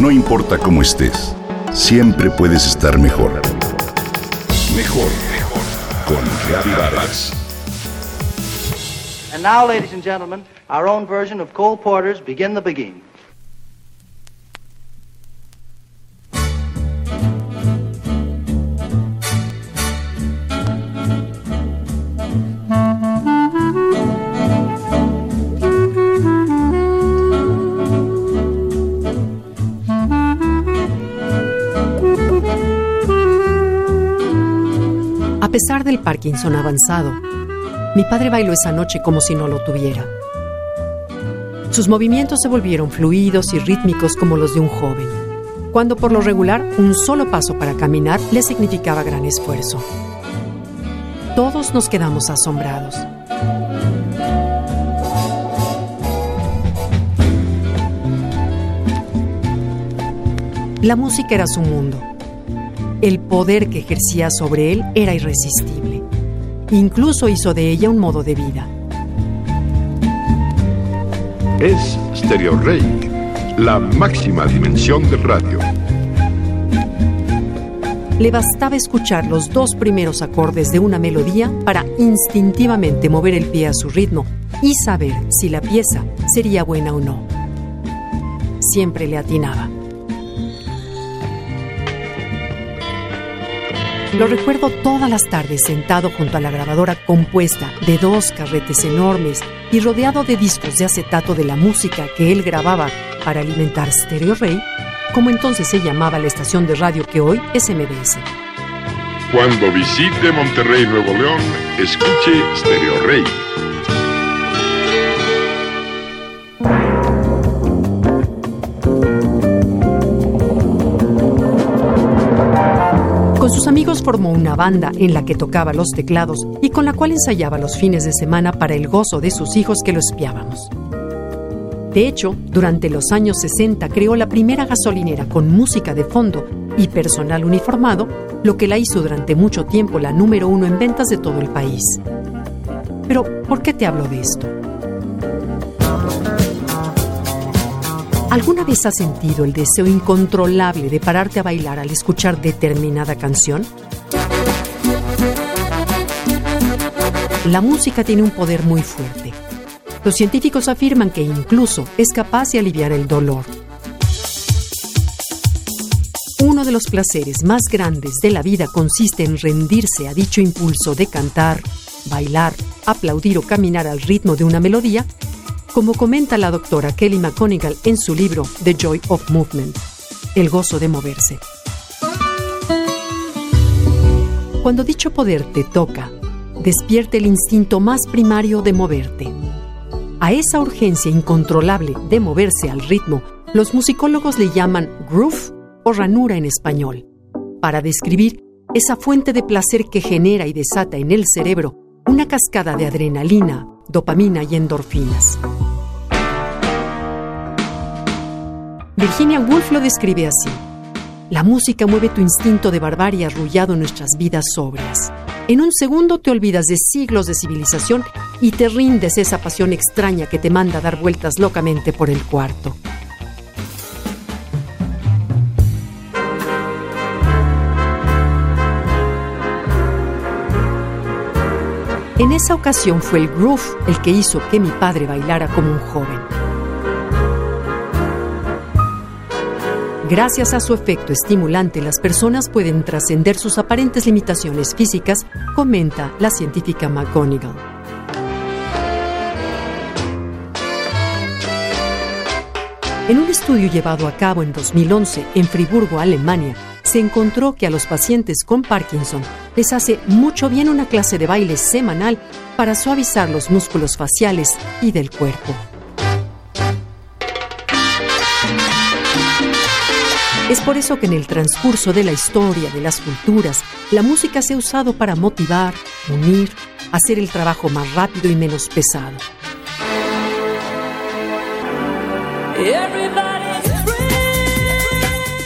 No importa cómo estés, siempre puedes estar mejor. Mejor, mejor. Con Vargas. And now, ladies and gentlemen, our own version of Cole Porter's Begin the Begin. Pesar del Parkinson avanzado, mi padre bailó esa noche como si no lo tuviera. Sus movimientos se volvieron fluidos y rítmicos como los de un joven, cuando por lo regular un solo paso para caminar le significaba gran esfuerzo. Todos nos quedamos asombrados. La música era su mundo. El poder que ejercía sobre él era irresistible. Incluso hizo de ella un modo de vida. Es Stereo Rey, la máxima dimensión del radio. Le bastaba escuchar los dos primeros acordes de una melodía para instintivamente mover el pie a su ritmo y saber si la pieza sería buena o no. Siempre le atinaba. Lo recuerdo todas las tardes sentado junto a la grabadora compuesta de dos carretes enormes y rodeado de discos de acetato de la música que él grababa para alimentar Stereo Rey, como entonces se llamaba la estación de radio que hoy es MBS. Cuando visite Monterrey, Nuevo León, escuche Stereo Rey. Amigos formó una banda en la que tocaba los teclados y con la cual ensayaba los fines de semana para el gozo de sus hijos que lo espiábamos. De hecho, durante los años 60 creó la primera gasolinera con música de fondo y personal uniformado, lo que la hizo durante mucho tiempo la número uno en ventas de todo el país. Pero, ¿por qué te hablo de esto? ¿Alguna vez has sentido el deseo incontrolable de pararte a bailar al escuchar determinada canción? La música tiene un poder muy fuerte. Los científicos afirman que incluso es capaz de aliviar el dolor. Uno de los placeres más grandes de la vida consiste en rendirse a dicho impulso de cantar, bailar, aplaudir o caminar al ritmo de una melodía como comenta la doctora Kelly McConigal en su libro The Joy of Movement, El gozo de moverse. Cuando dicho poder te toca, despierte el instinto más primario de moverte. A esa urgencia incontrolable de moverse al ritmo, los musicólogos le llaman groove o ranura en español, para describir esa fuente de placer que genera y desata en el cerebro una cascada de adrenalina, dopamina y endorfinas. Virginia Woolf lo describe así. La música mueve tu instinto de barbarie arrullado en nuestras vidas sobrias. En un segundo te olvidas de siglos de civilización y te rindes esa pasión extraña que te manda a dar vueltas locamente por el cuarto. En esa ocasión fue el groove el que hizo que mi padre bailara como un joven. Gracias a su efecto estimulante, las personas pueden trascender sus aparentes limitaciones físicas, comenta la científica McGonigal. En un estudio llevado a cabo en 2011 en Friburgo, Alemania, se encontró que a los pacientes con Parkinson les hace mucho bien una clase de baile semanal para suavizar los músculos faciales y del cuerpo. Es por eso que en el transcurso de la historia de las culturas, la música se ha usado para motivar, unir, hacer el trabajo más rápido y menos pesado.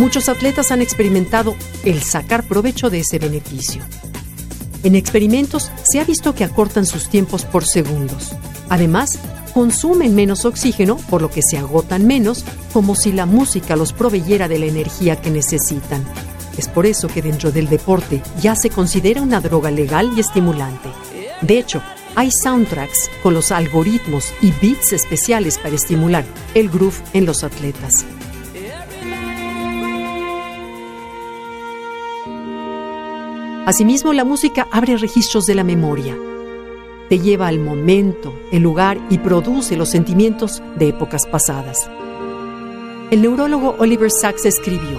Muchos atletas han experimentado el sacar provecho de ese beneficio. En experimentos se ha visto que acortan sus tiempos por segundos. Además, consumen menos oxígeno, por lo que se agotan menos, como si la música los proveyera de la energía que necesitan. Es por eso que dentro del deporte ya se considera una droga legal y estimulante. De hecho, hay soundtracks con los algoritmos y beats especiales para estimular el groove en los atletas. Asimismo, la música abre registros de la memoria. Te lleva al momento, el lugar y produce los sentimientos de épocas pasadas. El neurólogo Oliver Sacks escribió,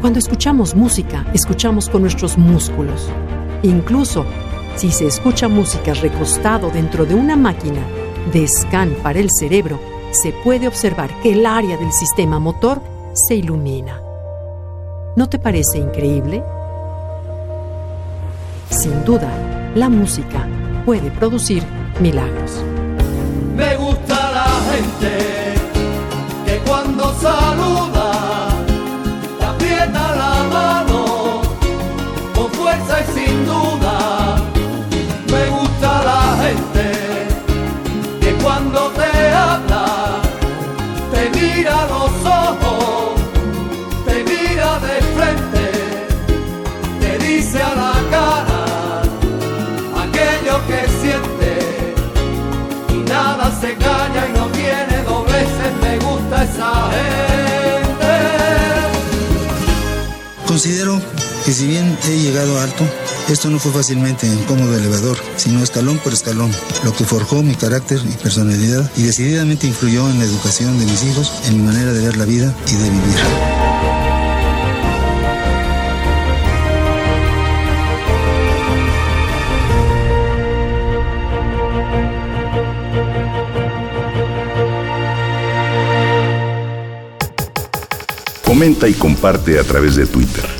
Cuando escuchamos música, escuchamos con nuestros músculos. Incluso si se escucha música recostado dentro de una máquina de scan para el cerebro, se puede observar que el área del sistema motor se ilumina. ¿No te parece increíble? Sin duda, la música puede producir milagros. Me gusta la gente que cuando saluda te aprieta la mano con fuerza y sin duda. Me gusta la gente que cuando te habla te mira los ojos, te mira de frente, te dice a la que si bien he llegado alto, esto no fue fácilmente en cómodo elevador, sino escalón por escalón, lo que forjó mi carácter y personalidad y decididamente influyó en la educación de mis hijos, en mi manera de ver la vida y de vivir. Comenta y comparte a través de Twitter.